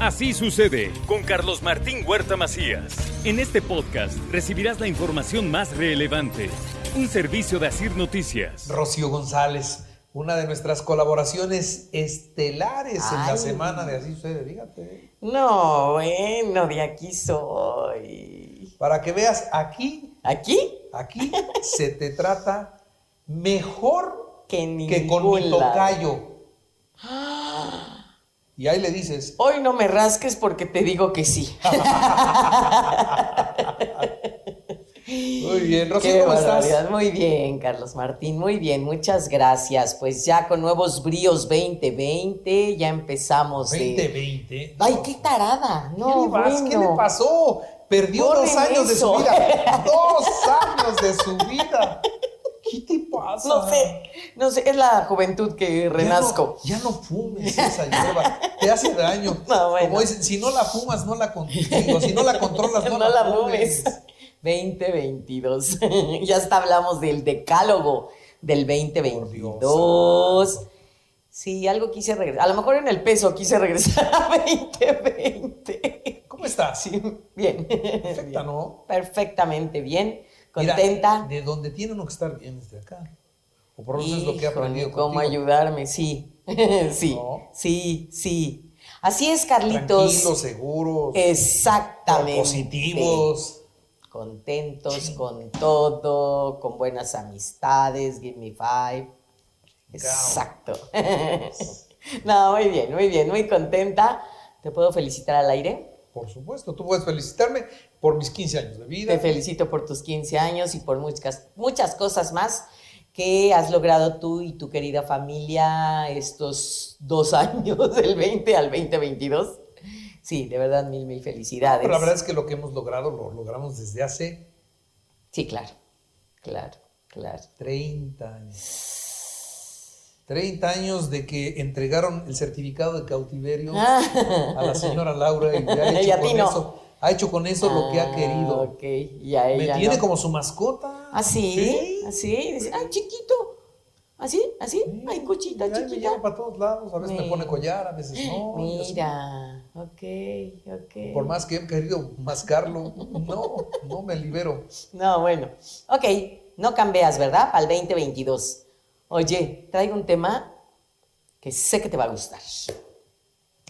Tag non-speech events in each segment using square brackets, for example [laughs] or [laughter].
Así sucede con Carlos Martín Huerta Macías. En este podcast recibirás la información más relevante. Un servicio de Asir Noticias. Rocío González, una de nuestras colaboraciones estelares en la semana de Así sucede, fíjate. No, bueno, de aquí soy. Para que veas, aquí, ¿Aquí? aquí se te trata mejor Que que con mi tocayo. Y ahí le dices, Hoy no me rasques porque te digo que sí. muy bien, Qué ¿cómo estás? Muy bien, Carlos Martín, muy bien, muchas gracias. Pues ya con nuevos bríos 2020, ya empezamos de... 2020. Ay, qué tarada. ¿Qué, No, le vas- ¿Qué le bueno. pasó? Perdió dos años de su vida. [laughs] Dos años de su vida. ¿Qué te pasa? No sé, no sé, es la juventud que Ya renazco. no, ya no fumes esa hierba, te hace daño. [laughs] No, bueno. Como dicen, si no la fumas, no la contigo. Si no la controlas, no, [laughs] no la fumes. fumes. 2022. [laughs] ya hasta hablamos del decálogo del 2022. Sí, algo quise regresar. A lo mejor en el peso quise regresar a 2020. ¿Cómo estás? Sí, bien. Perfecta. ¿no? Perfectamente bien. Mira, Contenta. de donde tiene uno que estar bien es de acá. O por lo menos es lo que he Híjole, aprendido ¿Cómo contigo. ayudarme? Sí. [laughs] sí. ¿No? Sí, sí. Así es, Carlitos. Tranquilos, seguros, Exactamente. positivos. Contentos con todo, con buenas amistades, give me five. Exacto. [laughs] no, muy bien, muy bien, muy contenta. ¿Te puedo felicitar al aire? Por supuesto, tú puedes felicitarme por mis 15 años de vida. Te felicito por tus 15 años y por muchas, muchas cosas más que has logrado tú y tu querida familia estos dos [laughs] años, del 20 al 2022. Sí, de verdad, mil, mil felicidades. Pero la verdad es que lo que hemos logrado lo logramos desde hace Sí, claro, claro, claro. 30 años. 30 años de que entregaron el certificado de cautiverio a la señora Laura y ha [laughs] Y hecho, a ti con no. eso, ha hecho con eso lo que ha Ah, querido. Ok, y a Me ella tiene no. como su mascota. ¿Ah, sí? ¿Así? Dice, ay, chiquito. ¿Así? ¿Así? Ay, cuchita, Y ahí me chiquita. lleva para todos lados. A veces me Mira. pone collar, a veces no. así. Mira, ok, ok. Por más que he querido mascarlo, no, no me libero. No, bueno. Ok, no cambias, ¿verdad? Para el 2022. Oye, traigo un tema que sé que te va a gustar.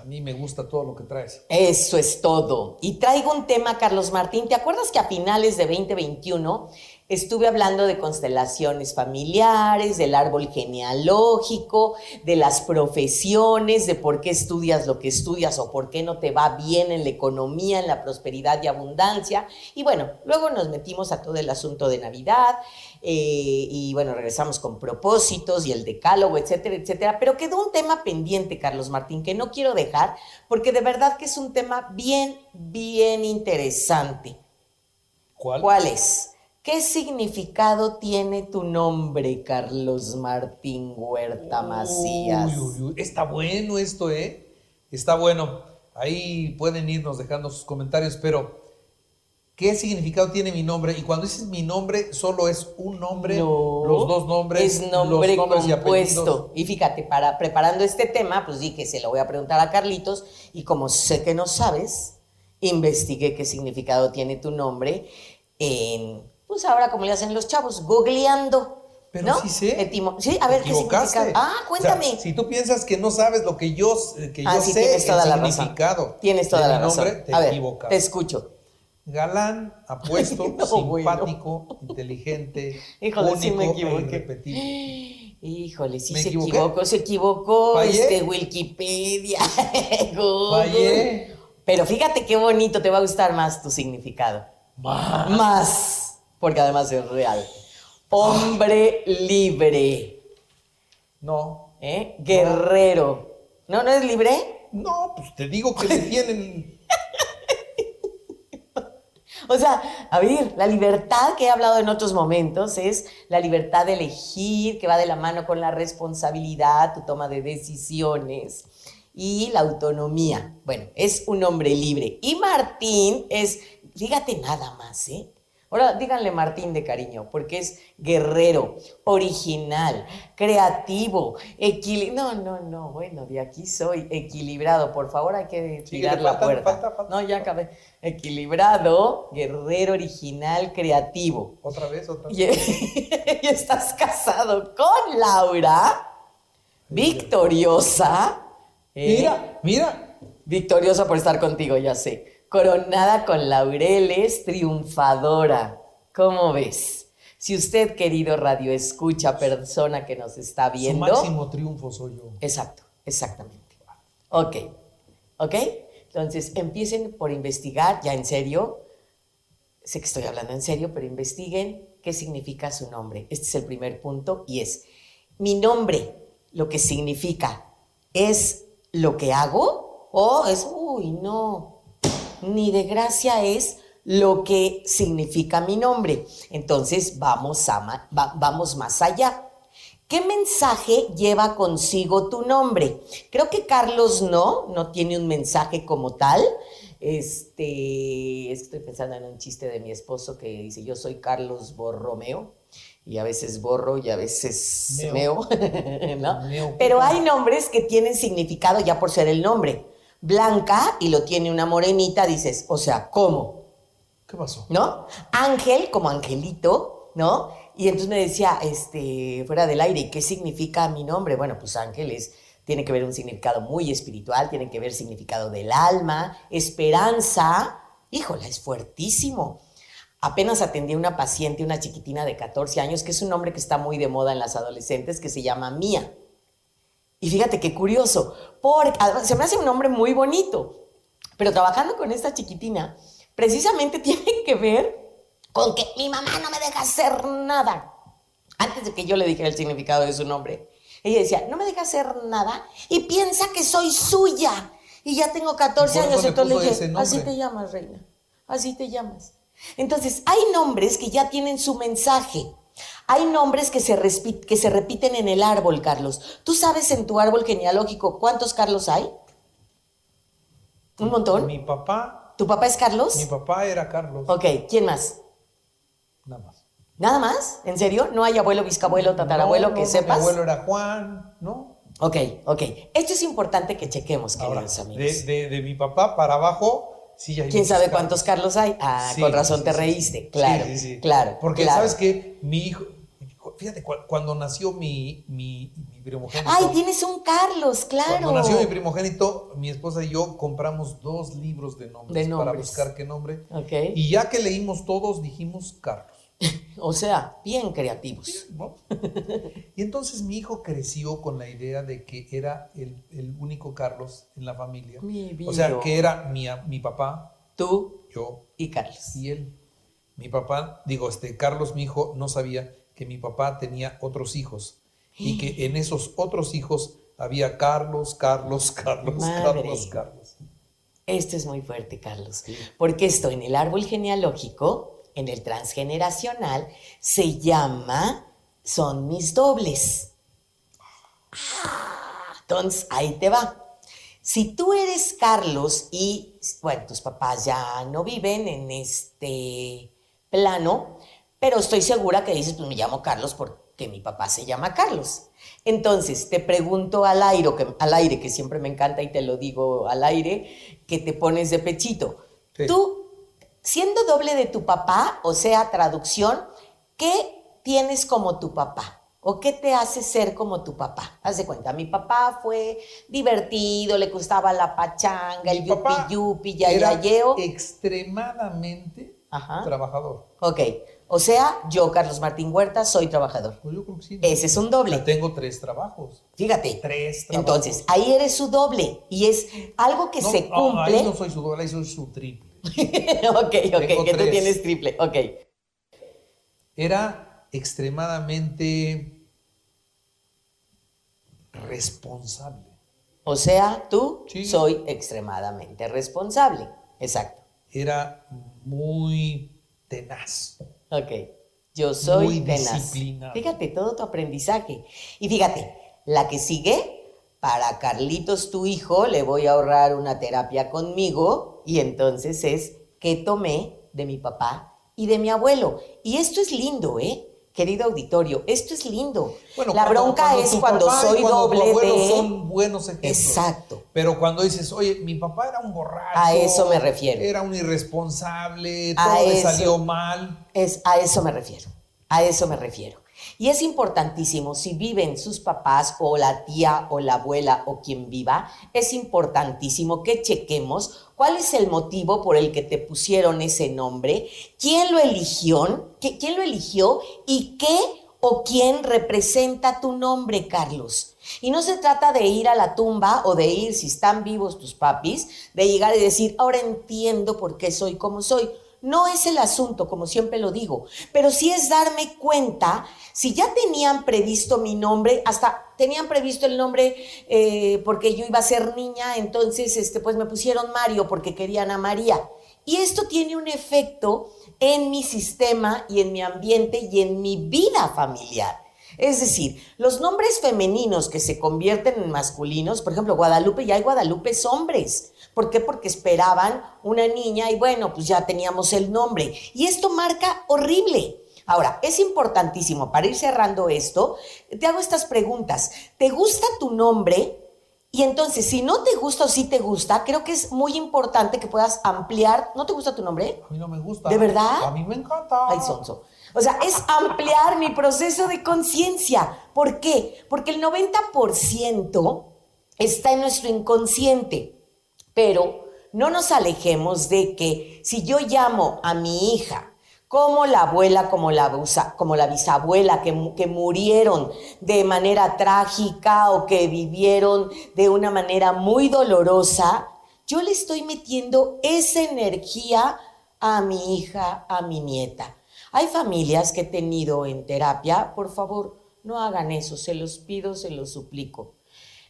A mí me gusta todo lo que traes. Eso es todo. Y traigo un tema, Carlos Martín. ¿Te acuerdas que a finales de 2021 estuve hablando de constelaciones familiares, del árbol genealógico, de las profesiones, de por qué estudias lo que estudias o por qué no te va bien en la economía, en la prosperidad y abundancia? Y bueno, luego nos metimos a todo el asunto de Navidad eh, y bueno, regresamos con propósitos y el decálogo, etcétera, etcétera. Pero quedó un tema pendiente, Carlos Martín, que no quiero dejar porque de verdad que es un tema bien, bien interesante. ¿Cuál? ¿Cuál es? ¿Qué significado tiene tu nombre, Carlos Martín Huerta Macías? Uy, uy, uy. Está bueno esto, ¿eh? Está bueno. Ahí pueden irnos dejando sus comentarios, pero ¿qué significado tiene mi nombre? Y cuando dices mi nombre, solo es un nombre, No, los dos nombres, Es nombre los nombres compuesto. Y, fíjate, para preparando este tema, pues dije, se lo voy a preguntar a Carlitos. Y como sé que no sabes, investigué qué significado tiene tu nombre en, pues ahora como le hacen los chavos, googleando. Pero ¿no? sí sé. Etimo- sí, a ver qué significado. Ah, cuéntame. O sea, si tú piensas que no sabes lo que yo, que Ah, yo sí, sé, tienes toda el la razón. significado Tienes toda la razón. nombre, te a ver, equivocas. te escucho. Galán, apuesto, [laughs] No, simpático, inteligente, [laughs] Híjole, sí único me e irrepetible. Híjole, sí ¿Me se equivoqué? equivocó, se equivocó ¿Fallé? este Wikipedia. [laughs] Fallé. Pero fíjate qué bonito, te va a gustar más tu significado. Más. Más, porque además es real. Hombre libre, No, ¿eh? Guerrero. ¿No, no es libre? no, pues te digo que me [laughs] tienen. O sea, a ver, la libertad que he hablado en otros momentos es la libertad de elegir, que va de la mano con la responsabilidad, tu toma de decisiones y la autonomía. Bueno, es un hombre libre. Y Martín es, fíjate nada más, ¿eh? Ahora díganle Martín de cariño, porque es guerrero, original, creativo, equilibrado. No, no, no, bueno, de aquí soy equilibrado. Por favor, hay que tirar la falta- puerta. falta- falta. No, ya acabé. Equilibrado, guerrero, original, creativo. Otra vez, otra vez. Y, [laughs] y estás casado con Laura, victoriosa. ¿eh? Mira, mira. Victoriosa por estar contigo, ya sé. Coronada con laureles, triunfadora. ¿Cómo ves? Si usted, querido radio escucha, persona que nos está Su viendo. máximo triunfo soy yo. Exacto, exactamente. Ok, ok. Entonces empiecen por investigar, ya en serio. Sé que estoy hablando en serio, pero investiguen qué significa su nombre. Este es el primer punto y es, mi nombre, lo que significa, ¿es lo que hago? ¿O es, uy, no, ni de gracia es lo que significa mi nombre? Entonces vamos, a va- vamos más allá. ¿Qué mensaje lleva consigo tu nombre? Creo que Carlos no, no tiene un mensaje como tal. Este, estoy pensando en un chiste de mi esposo que dice, yo soy Carlos Borromeo, y a veces borro y a veces Meo. meo, [laughs] ¿no? Meo. Pero hay nombres que tienen significado ya por ser el nombre. Blanca, y lo tiene una morenita, dices, o sea, ¿cómo? ¿Qué pasó? ¿no? Ángel, como angelito, ¿no? Y entonces me decía, este, fuera del aire, ¿y qué significa mi nombre? Bueno, pues ángel es, tiene que ver un significado muy espiritual, tiene que ver significado del alma, esperanza. Híjola, es fuertísimo. Apenas atendí a una paciente, una chiquitina de 14 años, que es un nombre que está muy de moda en las adolescentes, que se llama Mía. Y fíjate qué curioso, porque se me hace un nombre muy bonito, pero trabajando con esta chiquitina, precisamente [laughs] tiene que ver con que mi mamá no me deja hacer nada. Antes de que yo le dijera el significado de su nombre, ella decía, no me deja hacer nada y piensa que soy suya. Y ya tengo 14 Por eso años, entonces le dije, así te llamas, reina, así te llamas. Entonces, hay nombres que ya tienen su mensaje. Hay nombres que se, respi- que se repiten en el árbol, Carlos. ¿Tú sabes en tu árbol genealógico cuántos Carlos hay? ¿Un montón? Mi papá, ¿Tu papá es Carlos? mi papá era Carlos. Ok, ¿quién más? Nada más. ¿Nada más? ¿En serio? ¿No hay abuelo, bisabuelo, tatarabuelo No, que no, sepas? Mi abuelo era Juan, ¿no? Ok, ok. Esto es importante que chequemos, Ahora, queridos de, amigos. de- de mi papá para abajo, sí ya hay ¿Quién sabe Carlos. cuántos Carlos hay? Ah, Sí, con razón sí, te reíste. Claro, claro. Porque claro. sabes que mi hijo, fíjate, cu- cuando nació mi, mi, mi primogénito. Ay, tienes un Carlos, claro. Cuando nació mi primogénito, mi esposa y yo compramos dos libros de nombres, De para buscar qué nombre. Ok. Y ya que leímos todos, dijimos Carlos. [laughs] O sea, bien creativos. ¿no? [laughs] Y entonces mi hijo creció con la idea de que era el, el único Carlos en la familia. Mi O sea, que era mi, mi papá, Tú yo y Carlos. y él. Mi papá, digo, este Carlos, mi hijo, no sabía que mi papá tenía otros hijos y [gasps] que en esos otros hijos había Carlos, Carlos, [laughs] Carlos, Madre. Carlos, Carlos. Esto es muy fuerte, Carlos. Porque esto en el árbol genealógico, en el transgeneracional, se llama son mis dobles. Entonces, ahí te va. Si tú eres Carlos y, bueno, tus papás ya no viven en este plano, pero estoy segura que dices, pues me llamo Carlos porque mi papá se llama Carlos. Entonces, te pregunto al aire, que, al aire, que siempre me encanta y te lo digo al aire, que te pones de pechito. Sí. Tú, siendo doble de tu papá, o sea, traducción, ¿qué tienes como tu papá? ¿O qué te hace ser como tu papá? Haz de cuenta, mi papá fue divertido, le gustaba la pachanga, el Mi yupi yupi, era yayayeo. extremadamente Ajá. trabajador. Ok, o sea, yo, Carlos Martín Huerta, soy trabajador. Pues yo creo que sí. Ese es un doble. sea, tengo tres trabajos. Fíjate. Tres trabajos. Entonces, ahí eres su doble y es algo que No, se no, cumple. ahí no soy su doble, ahí soy su triple. [laughs] ok, ok, Tengo que tú tienes triple. Ok. Era extremadamente responsable. O sea, tú Sí. soy extremadamente responsable. Exacto. Era muy tenaz. Ok. Yo soy Muy tenaz. Fíjate todo tu aprendizaje. Y fíjate, la que sigue, para Carlitos, tu hijo, le voy a ahorrar una terapia conmigo. Y entonces es que tomé de mi papá y de mi abuelo. Y esto es lindo, ¿eh? Querido auditorio, esto es lindo. Bueno, la cuando- bronca cuando es cuando soy cuando doble de... son buenos ejemplos. Exacto. Pero cuando dices, oye, mi papá era un borracho. A eso me refiero. Era un irresponsable, A todo le eso. salió mal. Es, a eso me refiero, a eso me refiero. Y es importantísimo, si viven sus papás o la tía o la abuela o quien viva, es importantísimo que chequemos cuál es el motivo por el que te pusieron ese nombre, quién lo eligió, ¿Qui- quién lo eligió y qué o quién representa tu nombre, Carlos. Y no se trata de ir a la tumba o de ir, si están vivos tus papis, de llegar y decir, ahora entiendo por qué soy como soy. No es el asunto, como siempre lo digo, pero sí es darme cuenta, si ya tenían previsto mi nombre, hasta tenían previsto el nombre eh, porque yo iba a ser niña, entonces este, pues me pusieron Mario porque querían a María. Y esto tiene un efecto en mi sistema y en mi ambiente y en mi vida familiar. Es decir, los nombres femeninos que se convierten en masculinos, por ejemplo, Guadalupe, ya hay Guadalupes hombres. ¿Por qué? Porque esperaban una niña y bueno, pues ya teníamos el nombre. Y esto marca horrible. Ahora, es importantísimo, para ir cerrando esto, te hago estas preguntas. ¿Te gusta tu nombre? Y entonces, si no te gusta o sí te gusta, creo que es muy importante que puedas ampliar. ¿No te gusta tu nombre? A mí no me gusta. ¿De verdad? A mí me encanta. Ay, sonso. O sea, es ampliar mi proceso de conciencia. ¿Por qué? Porque el 90% está en nuestro inconsciente. Pero no nos alejemos de que si yo llamo a mi hija como la abuela, como la, como la bisabuela, que, que murieron de manera trágica o que vivieron de una manera muy dolorosa, yo le estoy metiendo esa energía a mi hija, a mi nieta. Hay familias que he tenido en terapia, por favor, no hagan eso, se los pido, se los suplico.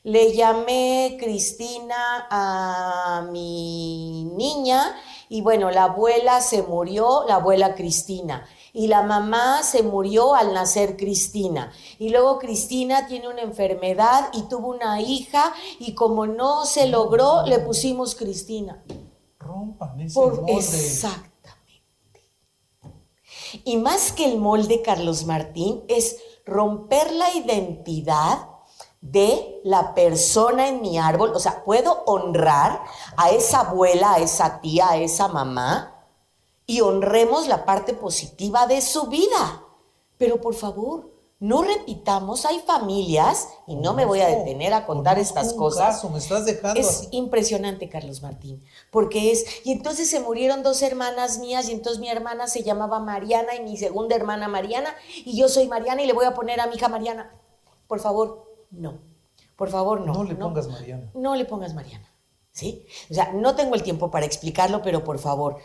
Le llamé Cristina a mi niña y bueno, la abuela se murió, la abuela Cristina. Y la mamá se murió al nacer Cristina. Y luego Cristina tiene una enfermedad y tuvo una hija y como no se logró, le pusimos Cristina. Rompan ese Por molde. exactamente. Y más que el molde, Carlos Martín, es romper la identidad de la persona en mi árbol. O sea, puedo honrar a esa abuela, a esa tía, a esa mamá y honremos la parte positiva de su vida. Pero por favor, no repitamos, hay familias, y no me voy a detener a contar estas un cosas. caso, me estás dejando Es así. impresionante, Carlos Martín, porque es, y entonces se murieron dos hermanas mías, y entonces mi hermana se llamaba Mariana y mi segunda hermana Mariana, y yo soy Mariana y le voy a poner a mi hija Mariana. Por favor, no. Por favor, no. No le pongas Mariana. No le pongas Mariana. ¿Sí? O sea, no tengo el tiempo para explicarlo, pero por favor,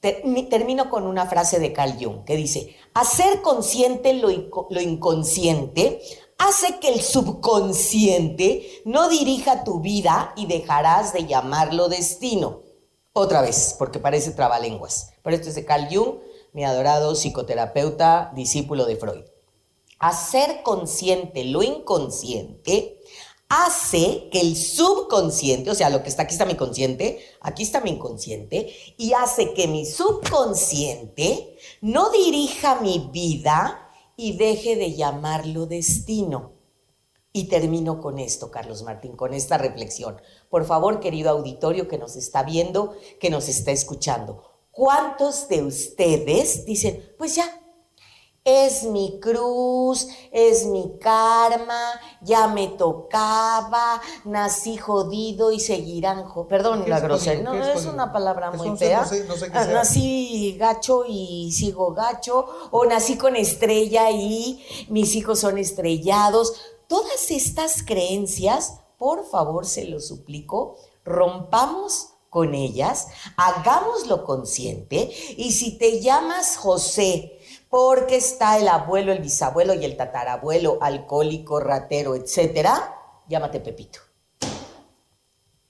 termino con una frase de Carl Jung que dice, hacer consciente lo, inco- lo inconsciente hace que el subconsciente no dirija tu vida y dejarás de llamarlo destino. Otra vez, porque parece trabalenguas. Pero esto es de Carl Jung, mi adorado psicoterapeuta, discípulo de Freud. Hacer consciente lo inconsciente hace que el subconsciente, o sea, lo que está aquí está mi consciente, aquí está mi inconsciente, y hace que mi subconsciente no dirija mi vida y deje de llamarlo destino. Y termino con esto, Carlos Martín, con esta reflexión. Por favor, querido auditorio que nos está viendo, que nos está escuchando, ¿cuántos de ustedes dicen, pues ya, es mi cruz, es mi karma, ya me tocaba, nací jodido y seguirán jo- Perdón ¿Qué la grosería, no, ¿Qué es es una palabra muy sé, fea. no sé- no sé qué Ah, sea. Nací gacho y sigo gacho, o nací con estrella y mis hijos son estrellados. Todas estas creencias, por favor, se lo suplico, rompamos con ellas, hagámoslo consciente y si te llamas José, porque está el abuelo, el bisabuelo y el tatarabuelo alcohólico, ratero, etcétera, llámate Pepito.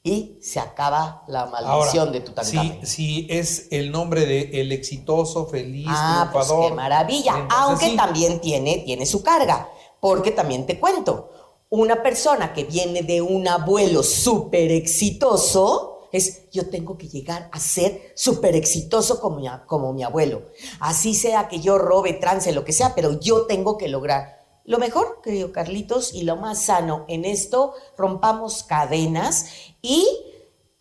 Y se acaba la maldición Ahora, de tu si, si es el nombre de el exitoso, feliz, Ah, pues qué maravilla. entonces Aunque sí. también tiene, tiene su carga. Porque también te cuento, una persona que viene de un abuelo súper exitoso, es yo tengo que llegar a ser súper exitoso como mi, como mi abuelo. Así sea que yo robe, trance, lo que sea, pero yo tengo que lograr. Lo mejor, querido Carlitos, y lo más sano en esto, rompamos cadenas y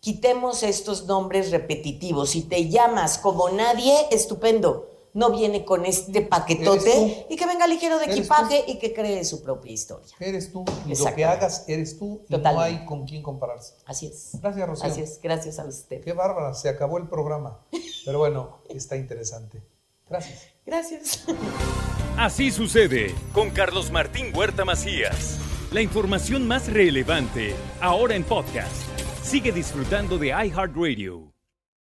quitemos estos nombres repetitivos. Si te llamas como nadie, estupendo no viene con este paquetote y que venga ligero de equipaje y que cree su propia historia. Eres tú, y lo que hagas eres tú y no hay con quién compararse. Así es. Gracias, Rocío. Así es, gracias a usted. Qué bárbara, se acabó el programa. Pero bueno, está interesante. Gracias. Gracias. Así sucede con Carlos Martín Huerta Macías. La información más relevante, ahora en podcast. Sigue disfrutando de iHeartRadio.